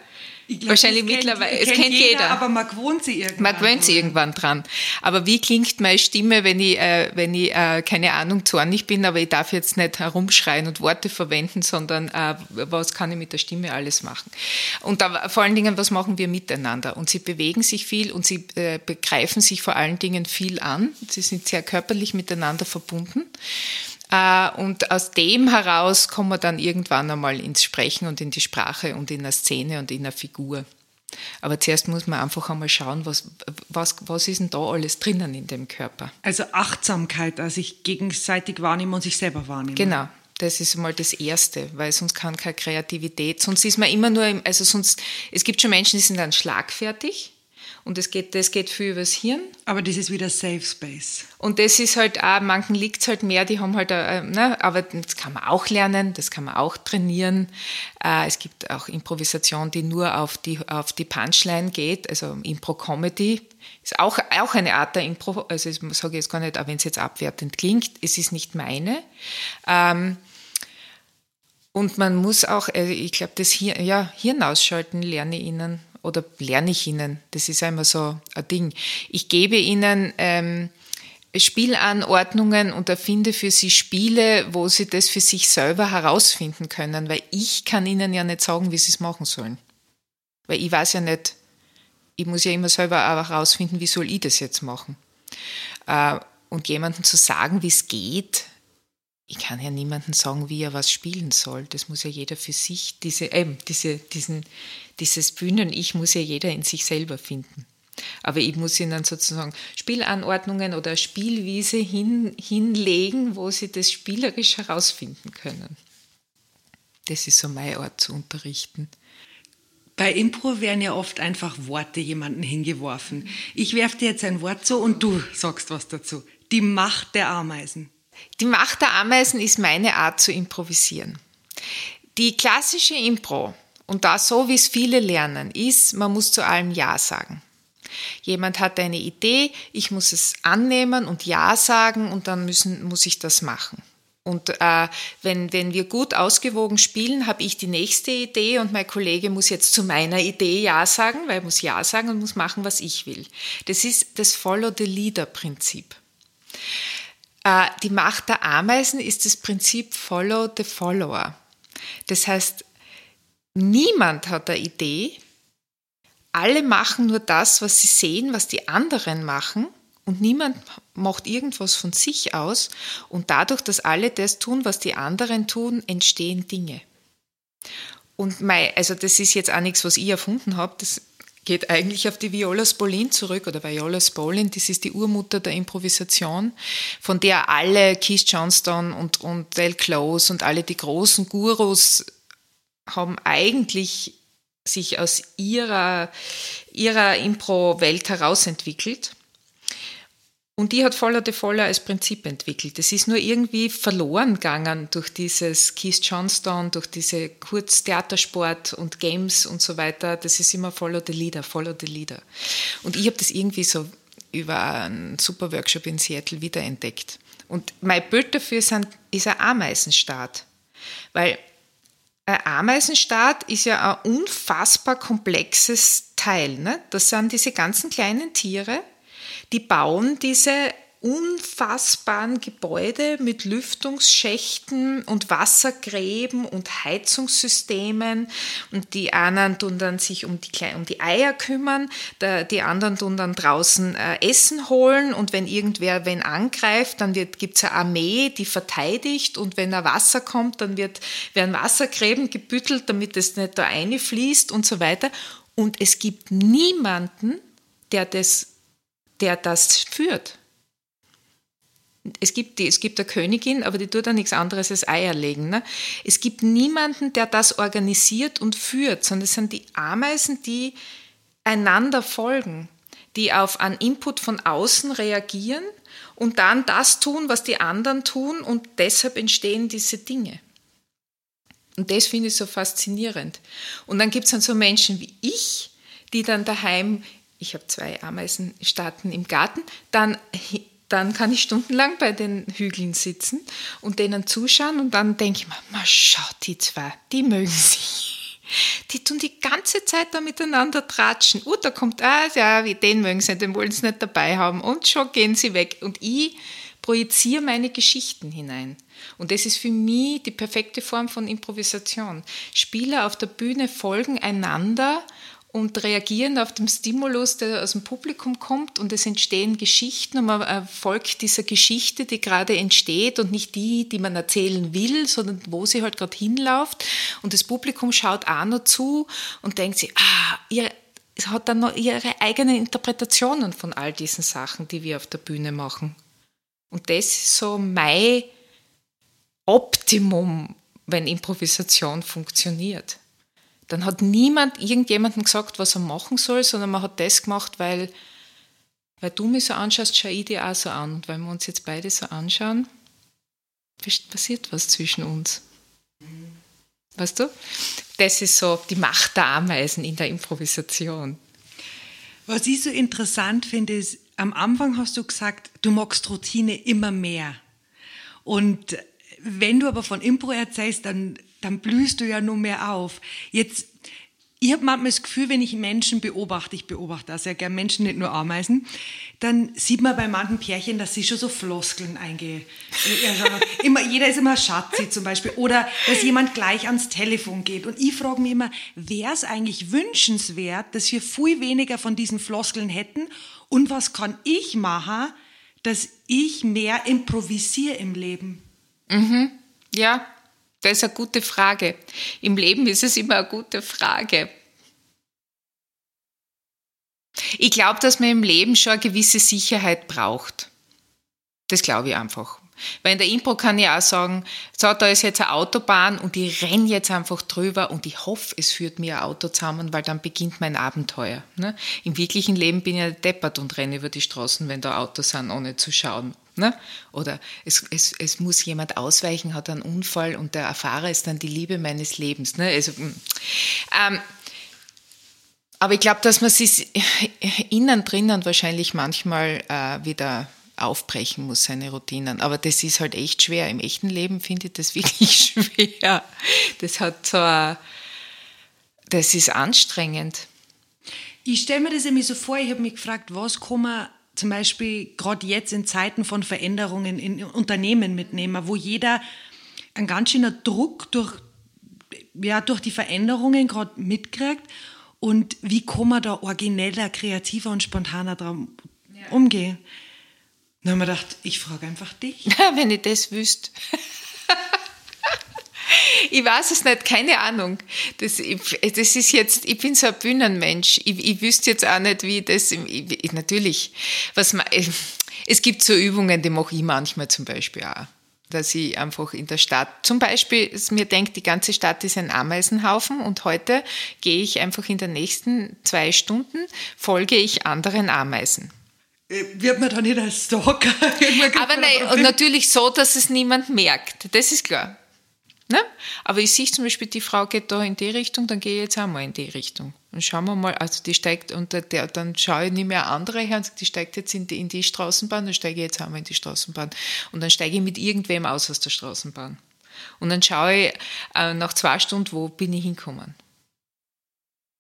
Glaub, Wahrscheinlich mittlerweile, es kennt jeder, jeder, Aber man gewohnt sich irgendwann. Man gewöhnt sich irgendwann dran. Aber wie klingt meine Stimme, wenn ich, äh, wenn ich äh, keine Ahnung, zornig bin, aber ich darf jetzt nicht herumschreien und Worte verwenden, sondern äh, was kann ich mit der Stimme alles machen? Und da, vor allen Dingen, was machen wir miteinander? Und sie bewegen sich viel und sie äh, begreifen sich vor allen Dingen viel an. Sie sind sehr körperlich miteinander verbunden. Äh, und aus dem heraus kommen wir dann irgendwann einmal ins Sprechen und in die Sprache und in der Szene und in der Figur. Aber zuerst muss man einfach einmal schauen, was, was, was ist denn da alles drinnen in dem Körper. Also Achtsamkeit, also sich gegenseitig wahrnehmen und sich selber wahrnehmen. Genau. Das ist mal das Erste, weil sonst kann keine Kreativität, sonst ist man immer nur, im, also sonst, es gibt schon Menschen, die sind dann schlagfertig, und das geht, das geht viel übers Hirn. Aber das ist wieder Safe Space. Und das ist halt auch, manchen liegt es halt mehr, die haben halt, äh, ne, aber das kann man auch lernen, das kann man auch trainieren. Äh, es gibt auch Improvisation, die nur auf die, auf die Punchline geht, also Impro-Comedy. Ist auch, auch eine Art der Impro, also ich sage jetzt gar nicht, auch wenn es jetzt abwertend klingt, es ist nicht meine. Ähm, und man muss auch, äh, ich glaube, das Hirn, ja, Hirn ausschalten lerne ich ihnen oder lerne ich ihnen. Das ist einmal so ein Ding. Ich gebe ihnen ähm, Spielanordnungen und erfinde für sie Spiele, wo sie das für sich selber herausfinden können, weil ich kann ihnen ja nicht sagen, wie sie es machen sollen. Weil ich weiß ja nicht, ich muss ja immer selber auch herausfinden, wie soll ich das jetzt machen. Äh, und jemandem zu sagen, wie es geht, ich kann ja niemandem sagen, wie er was spielen soll. Das muss ja jeder für sich, diese, äh, diese, diesen, dieses Bühnen-Ich muss ja jeder in sich selber finden. Aber ich muss ihnen sozusagen Spielanordnungen oder Spielwiese hin, hinlegen, wo sie das spielerisch herausfinden können. Das ist so meine Art zu unterrichten. Bei Impro werden ja oft einfach Worte jemanden hingeworfen. Ich werfe dir jetzt ein Wort zu und du sagst was dazu. Die Macht der Ameisen. Die Macht der Ameisen ist meine Art zu improvisieren. Die klassische Impro, und da so wie es viele lernen, ist, man muss zu allem Ja sagen. Jemand hat eine Idee, ich muss es annehmen und Ja sagen und dann müssen, muss ich das machen. Und äh, wenn, wenn wir gut ausgewogen spielen, habe ich die nächste Idee und mein Kollege muss jetzt zu meiner Idee Ja sagen, weil er muss Ja sagen und muss machen, was ich will. Das ist das Follow-the-Leader-Prinzip. Äh, die Macht der Ameisen ist das Prinzip Follow the Follower. Das heißt, niemand hat eine Idee, alle machen nur das, was sie sehen, was die anderen machen und niemand macht irgendwas von sich aus und dadurch, dass alle das tun, was die anderen tun, entstehen Dinge. Und mein, also das ist jetzt auch nichts, was ich erfunden habe, das geht eigentlich auf die Viola Spolin zurück oder Viola Spolin, das ist die Urmutter der Improvisation, von der alle Keith Johnston und, und Del Close und alle die großen Gurus haben eigentlich sich aus ihrer, ihrer Impro-Welt herausentwickelt. Und die hat Voller de Voller als Prinzip entwickelt. Es ist nur irgendwie verloren gegangen durch dieses Keith Johnston, durch diese Kurztheatersport und Games und so weiter. Das ist immer Follow the Leader, Follow the Leader. Und ich habe das irgendwie so über einen super Workshop in Seattle wiederentdeckt. Und mein Bild dafür sind, ist ein Ameisenstaat. Weil ein Ameisenstaat ist ja ein unfassbar komplexes Teil. Ne? Das sind diese ganzen kleinen Tiere, die bauen diese unfassbaren Gebäude mit Lüftungsschächten und Wassergräben und Heizungssystemen. Und die einen tun dann sich um die, um die Eier kümmern, die anderen tun dann draußen äh, Essen holen. Und wenn irgendwer wenn angreift, dann gibt es eine Armee, die verteidigt. Und wenn da Wasser kommt, dann wird, werden Wassergräben gebüttelt, damit es nicht da fließt und so weiter. Und es gibt niemanden, der das, der das führt es gibt, die, es gibt eine Königin, aber die tut da nichts anderes als Eier legen. Ne? Es gibt niemanden, der das organisiert und führt, sondern es sind die Ameisen, die einander folgen, die auf einen Input von außen reagieren und dann das tun, was die anderen tun und deshalb entstehen diese Dinge. Und das finde ich so faszinierend. Und dann gibt es dann so Menschen wie ich, die dann daheim, ich habe zwei Ameisenstaaten im Garten, dann dann kann ich stundenlang bei den Hügeln sitzen und denen zuschauen und dann denke ich mir, mal schaut die zwei, die mögen sich. Die tun die ganze Zeit da miteinander tratschen. Oh, da kommt, ah, ja, den mögen sie, den wollen sie nicht dabei haben. Und schon gehen sie weg. Und ich projiziere meine Geschichten hinein. Und das ist für mich die perfekte Form von Improvisation. Spieler auf der Bühne folgen einander und reagieren auf den Stimulus, der aus dem Publikum kommt und es entstehen Geschichten und man folgt dieser Geschichte, die gerade entsteht und nicht die, die man erzählen will, sondern wo sie halt gerade hinläuft und das Publikum schaut auch noch zu und denkt sich, ah, ihr hat dann noch ihre eigenen Interpretationen von all diesen Sachen, die wir auf der Bühne machen. Und das ist so mein Optimum, wenn Improvisation funktioniert dann hat niemand irgendjemandem gesagt, was er machen soll, sondern man hat das gemacht, weil, weil du mich so anschaust, schaue ich dir auch so an. Und weil wir uns jetzt beide so anschauen, passiert was zwischen uns. Weißt du? Das ist so die Macht der Ameisen in der Improvisation. Was ich so interessant finde, ist, am Anfang hast du gesagt, du magst Routine immer mehr. Und wenn du aber von Impro erzählst, dann dann blühst du ja nur mehr auf. Jetzt, ich habe manchmal das Gefühl, wenn ich Menschen beobachte, ich beobachte auch sehr gern Menschen, nicht nur Ameisen, dann sieht man bei manchen Pärchen, dass sie schon so Floskeln eingehen. immer, jeder ist immer Schatzi zum Beispiel. Oder dass jemand gleich ans Telefon geht. Und ich frage mich immer, wäre es eigentlich wünschenswert, dass wir viel weniger von diesen Floskeln hätten? Und was kann ich machen, dass ich mehr improvisiere im Leben? Mhm. Ja, das ist eine gute Frage. Im Leben ist es immer eine gute Frage. Ich glaube, dass man im Leben schon eine gewisse Sicherheit braucht. Das glaube ich einfach. Weil in der Impro kann ich auch sagen, so, da ist jetzt eine Autobahn und ich renne jetzt einfach drüber und ich hoffe, es führt mir ein Auto zusammen, weil dann beginnt mein Abenteuer. Ne? Im wirklichen Leben bin ich ja deppert und renne über die Straßen, wenn da Autos sind, ohne zu schauen. Ne? Oder es, es, es muss jemand ausweichen, hat einen Unfall und der Fahrer ist dann die Liebe meines Lebens. Ne? Also, mm. ähm, aber ich glaube, dass man sich innen drinnen wahrscheinlich manchmal äh, wieder aufbrechen muss, seine Routinen. Aber das ist halt echt schwer. Im echten Leben finde ich das wirklich schwer. Das hat so ein, das ist anstrengend. Ich stelle mir das irgendwie so vor, ich habe mich gefragt, was kann man zum Beispiel gerade jetzt in Zeiten von Veränderungen in Unternehmen mitnehmen, wo jeder einen ganz schönen Druck durch, ja, durch die Veränderungen gerade mitkriegt. Und wie kann man da origineller, kreativer und spontaner dran ja. umgehen? Dann haben wir gedacht, ich frage einfach dich. Wenn ich das wüsste. ich weiß es nicht, keine Ahnung. Das, das ist jetzt, ich bin so ein Bühnenmensch. Ich, ich wüsste jetzt auch nicht, wie das, ich, natürlich, was man, es gibt so Übungen, die mache ich manchmal zum Beispiel auch. Dass ich einfach in der Stadt, zum Beispiel, mir denkt, die ganze Stadt ist ein Ameisenhaufen und heute gehe ich einfach in den nächsten zwei Stunden, folge ich anderen Ameisen. Äh, wird man dann nicht als Stalker? Aber nein, natürlich so, dass es niemand merkt. Das ist klar. Ne? Aber ich sehe zum Beispiel, die Frau geht da in die Richtung, dann gehe ich jetzt auch mal in die Richtung. Und schauen wir mal, also die steigt, und der, dann schaue ich nicht mehr andere her und sage, die steigt jetzt in die, in die Straßenbahn, dann steige ich jetzt auch mal in die Straßenbahn. Und dann steige ich mit irgendwem aus aus der Straßenbahn. Und dann schaue ich äh, nach zwei Stunden, wo bin ich hingekommen.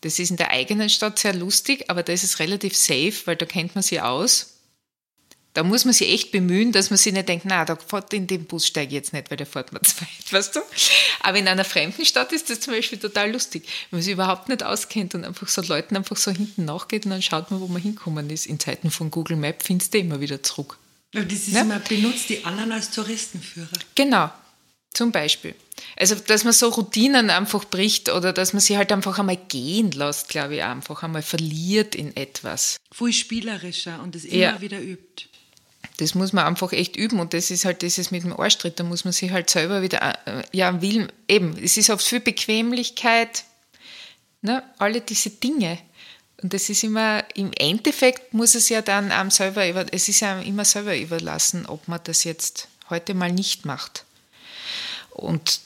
Das ist in der eigenen Stadt sehr lustig, aber da ist es relativ safe, weil da kennt man sie aus. Da muss man sich echt bemühen, dass man sich nicht denkt, na, da fährt in den Bus steige ich jetzt nicht, weil der fährt mir zu weit, weißt du? Aber in einer fremden Stadt ist das zum Beispiel total lustig, wenn man sich überhaupt nicht auskennt und einfach so Leuten einfach so hinten nachgeht und dann schaut man, wo man hinkommen ist. In Zeiten von Google Map findest du immer wieder zurück. Aber das ist ja? immer benutzt die anderen als Touristenführer. Genau, zum Beispiel. Also, dass man so Routinen einfach bricht oder dass man sie halt einfach einmal gehen lässt, glaube ich, einfach einmal verliert in etwas. Viel spielerischer und es immer ja. wieder übt. Das muss man einfach echt üben und das ist halt dieses mit dem Arschtritt, da muss man sich halt selber wieder, äh, ja, will, eben, es ist oft viel Bequemlichkeit, ne, alle diese Dinge. Und das ist immer, im Endeffekt muss es ja dann einem selber, es ist ja immer selber überlassen, ob man das jetzt heute mal nicht macht. Und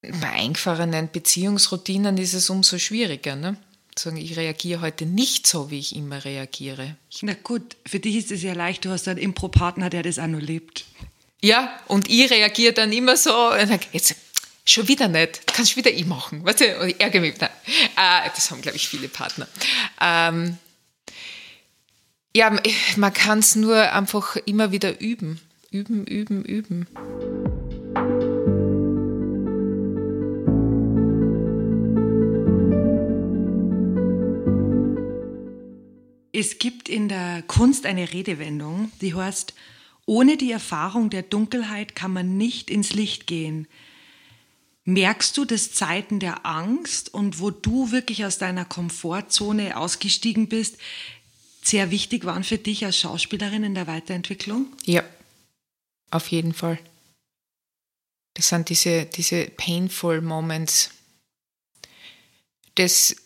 bei eingefahrenen Beziehungsroutinen ist es umso schwieriger. Ne? Sagen, ich reagiere heute nicht so, wie ich immer reagiere. Na gut, für dich ist es ja leicht, du hast einen Impro-Partner, der das auch noch lebt. Ja, und ich reagiere dann immer so, jetzt schon wieder nicht, kannst wieder ich machen. Weißt du, ich ärgere mich. Nein. Äh, das haben, glaube ich, viele Partner. Ähm, ja, man kann es nur einfach immer wieder üben. Üben, üben, üben. Es gibt in der Kunst eine Redewendung, die heißt, ohne die Erfahrung der Dunkelheit kann man nicht ins Licht gehen. Merkst du, dass Zeiten der Angst und wo du wirklich aus deiner Komfortzone ausgestiegen bist, sehr wichtig waren für dich als Schauspielerin in der Weiterentwicklung? Ja, auf jeden Fall. Das sind diese, diese painful Moments. Das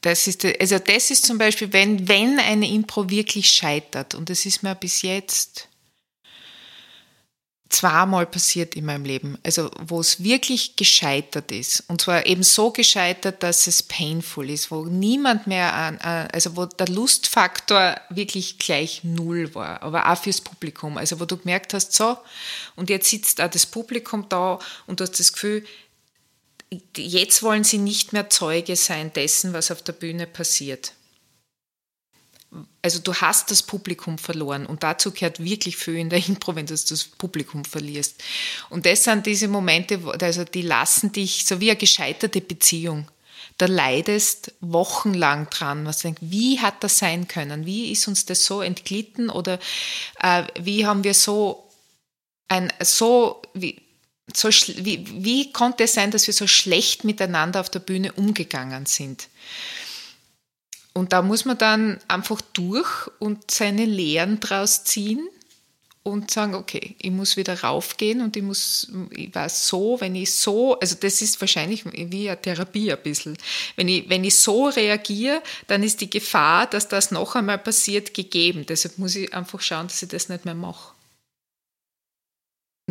das ist, also das ist zum Beispiel, wenn, wenn eine Impro wirklich scheitert, und das ist mir bis jetzt zweimal passiert in meinem Leben, also wo es wirklich gescheitert ist, und zwar eben so gescheitert, dass es painful ist, wo niemand mehr, an, also wo der Lustfaktor wirklich gleich null war, aber auch fürs Publikum, also wo du gemerkt hast, so, und jetzt sitzt auch das Publikum da und du hast das Gefühl, jetzt wollen sie nicht mehr Zeuge sein dessen, was auf der Bühne passiert. Also du hast das Publikum verloren und dazu gehört wirklich viel in der Impro, wenn du das Publikum verlierst. Und das sind diese Momente, also die lassen dich, so wie eine gescheiterte Beziehung, da leidest wochenlang dran, was denkt, wie hat das sein können? Wie ist uns das so entglitten oder äh, wie haben wir so ein so wie, so, wie, wie konnte es sein, dass wir so schlecht miteinander auf der Bühne umgegangen sind? Und da muss man dann einfach durch und seine Lehren draus ziehen und sagen, okay, ich muss wieder raufgehen und ich muss, ich weiß so, wenn ich so, also das ist wahrscheinlich wie eine Therapie ein bisschen. Wenn ich, wenn ich so reagiere, dann ist die Gefahr, dass das noch einmal passiert, gegeben. Deshalb muss ich einfach schauen, dass ich das nicht mehr mache.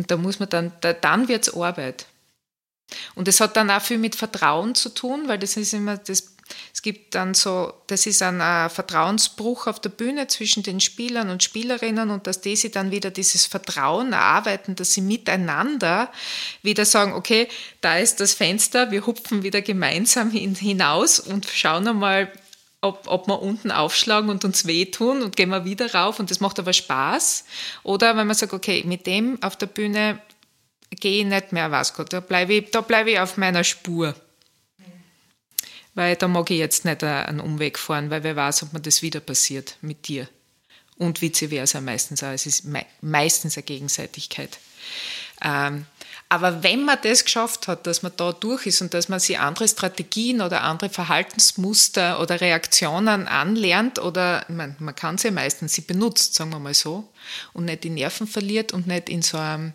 Und da muss man dann, da, dann wird es Arbeit. Und es hat dann auch viel mit Vertrauen zu tun, weil das ist immer das, es gibt dann so, das ist ein, ein Vertrauensbruch auf der Bühne zwischen den Spielern und Spielerinnen und dass die sich dann wieder dieses Vertrauen erarbeiten, dass sie miteinander wieder sagen, okay, da ist das Fenster, wir hupfen wieder gemeinsam hin, hinaus und schauen einmal, ob, ob wir unten aufschlagen und uns wehtun und gehen wir wieder rauf und das macht aber Spaß. Oder wenn man sagt, okay, mit dem auf der Bühne gehe ich nicht mehr, was Gott, da bleibe ich, bleib ich auf meiner Spur. Weil da mag ich jetzt nicht einen Umweg fahren, weil wer weiß, ob mir das wieder passiert mit dir. Und vice versa meistens auch. Es ist meistens eine Gegenseitigkeit. Ähm, aber wenn man das geschafft hat, dass man da durch ist und dass man sich andere Strategien oder andere Verhaltensmuster oder Reaktionen anlernt oder man, man kann sie meistens, sie benutzt, sagen wir mal so, und nicht die Nerven verliert und nicht in so einem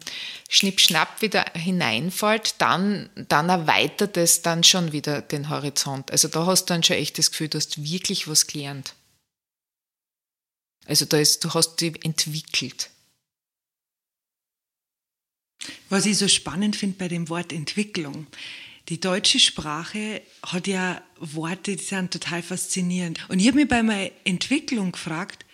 Schnippschnapp wieder hineinfällt, dann, dann erweitert es dann schon wieder den Horizont. Also da hast du dann schon echt das Gefühl, du hast wirklich was gelernt. Also da ist, du hast dich entwickelt. Was ich so spannend finde bei dem Wort Entwicklung. Die deutsche Sprache hat ja Worte, die sind total faszinierend. Und ich habe mich bei meiner Entwicklung gefragt,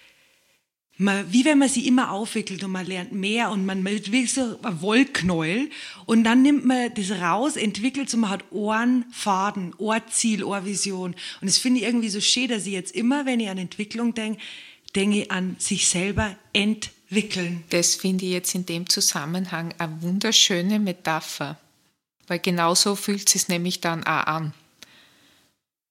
wie wenn man sie immer aufwickelt und man lernt mehr und man wird wie so ein Wollknäuel und dann nimmt man das raus, entwickelt und man hat Ohren, Faden, Ohrziel, Ohrvision. Und das finde ich irgendwie so schön, dass ich jetzt immer, wenn ich an Entwicklung denke, Dinge an sich selber entwickeln. Das finde ich jetzt in dem Zusammenhang eine wunderschöne Metapher, weil genau so fühlt es nämlich dann auch an.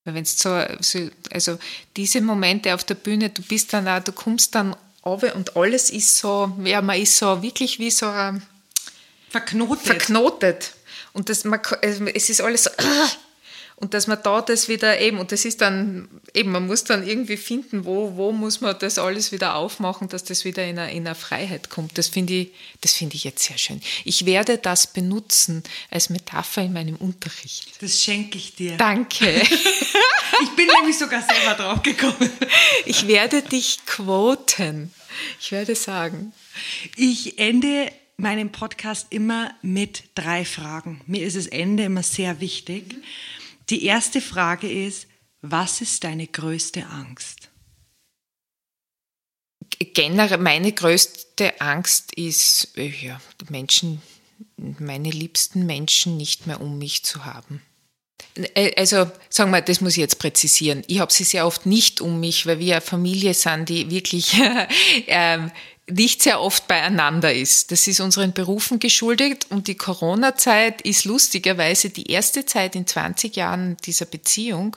Weil wenn so, so, also diese Momente auf der Bühne, du bist dann auch, du kommst dann runter und alles ist so, ja, man ist so wirklich wie so ein verknotet. verknotet. Und das, man, es ist alles so, und dass man da das wieder eben, und das ist dann eben, man muss dann irgendwie finden, wo, wo muss man das alles wieder aufmachen, dass das wieder in eine, in eine Freiheit kommt. Das finde ich, das finde ich jetzt sehr schön. Ich werde das benutzen als Metapher in meinem Unterricht. Das schenke ich dir. Danke. ich bin nämlich sogar selber drauf gekommen. Ich werde dich quoten. Ich werde sagen. Ich ende meinen Podcast immer mit drei Fragen. Mir ist das Ende immer sehr wichtig. Die erste Frage ist, was ist deine größte Angst? Generell meine größte Angst ist, äh, ja, Menschen, meine liebsten Menschen nicht mehr um mich zu haben. Äh, also sagen wir, das muss ich jetzt präzisieren. Ich habe sie sehr oft nicht um mich, weil wir eine Familie sind, die wirklich ähm, nicht sehr oft beieinander ist. Das ist unseren Berufen geschuldet und die Corona-Zeit ist lustigerweise die erste Zeit in 20 Jahren dieser Beziehung,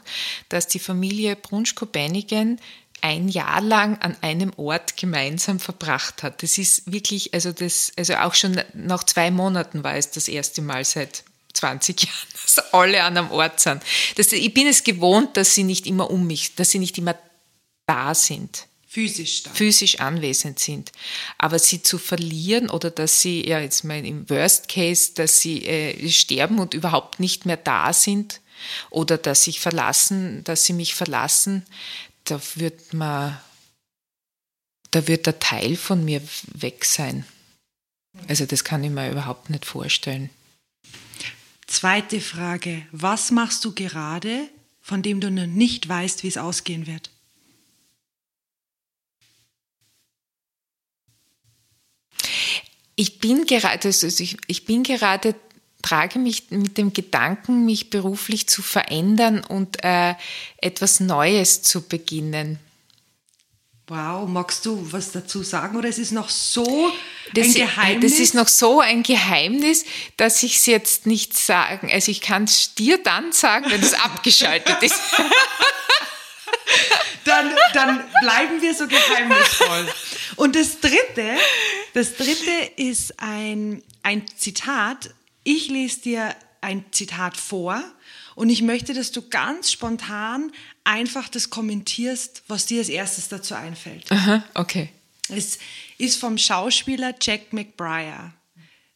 dass die Familie Brunschko-Beinigen ein Jahr lang an einem Ort gemeinsam verbracht hat. Das ist wirklich, also das, also auch schon nach zwei Monaten war es das erste Mal seit 20 Jahren, dass alle an einem Ort sind. Das, ich bin es gewohnt, dass sie nicht immer um mich, dass sie nicht immer da sind physisch physisch anwesend sind. Aber sie zu verlieren oder dass sie, ja jetzt mal im Worst Case, dass sie äh, sterben und überhaupt nicht mehr da sind oder dass sich verlassen, dass sie mich verlassen, da wird man, da wird der Teil von mir weg sein. Also das kann ich mir überhaupt nicht vorstellen. Zweite Frage. Was machst du gerade, von dem du noch nicht weißt, wie es ausgehen wird? Ich bin gerade, also ich, ich bin gerade trage mich mit dem Gedanken, mich beruflich zu verändern und äh, etwas Neues zu beginnen. Wow, magst du was dazu sagen oder es ist noch so das, ein Geheimnis? Das ist noch so ein Geheimnis, dass ich es jetzt nicht sagen. Also ich kann es dir dann sagen, wenn es abgeschaltet ist. dann, dann bleiben wir so geheimnisvoll. Und das dritte, das dritte ist ein, ein Zitat. Ich lese dir ein Zitat vor und ich möchte, dass du ganz spontan einfach das kommentierst, was dir als erstes dazu einfällt. Aha, okay. Es ist vom Schauspieler Jack McBriar.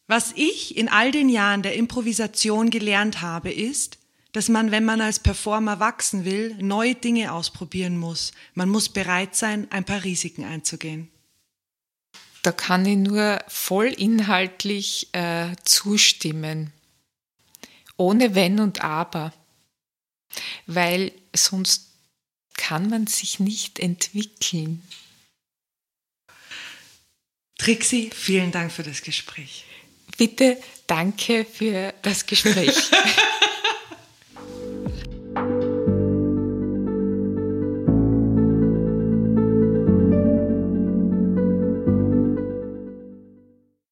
Was ich in all den Jahren der Improvisation gelernt habe, ist, dass man, wenn man als Performer wachsen will, neue Dinge ausprobieren muss. Man muss bereit sein, ein paar Risiken einzugehen. Da kann ich nur voll inhaltlich äh, zustimmen. Ohne Wenn und Aber. Weil sonst kann man sich nicht entwickeln. Trixie, vielen Dank für das Gespräch. Bitte danke für das Gespräch.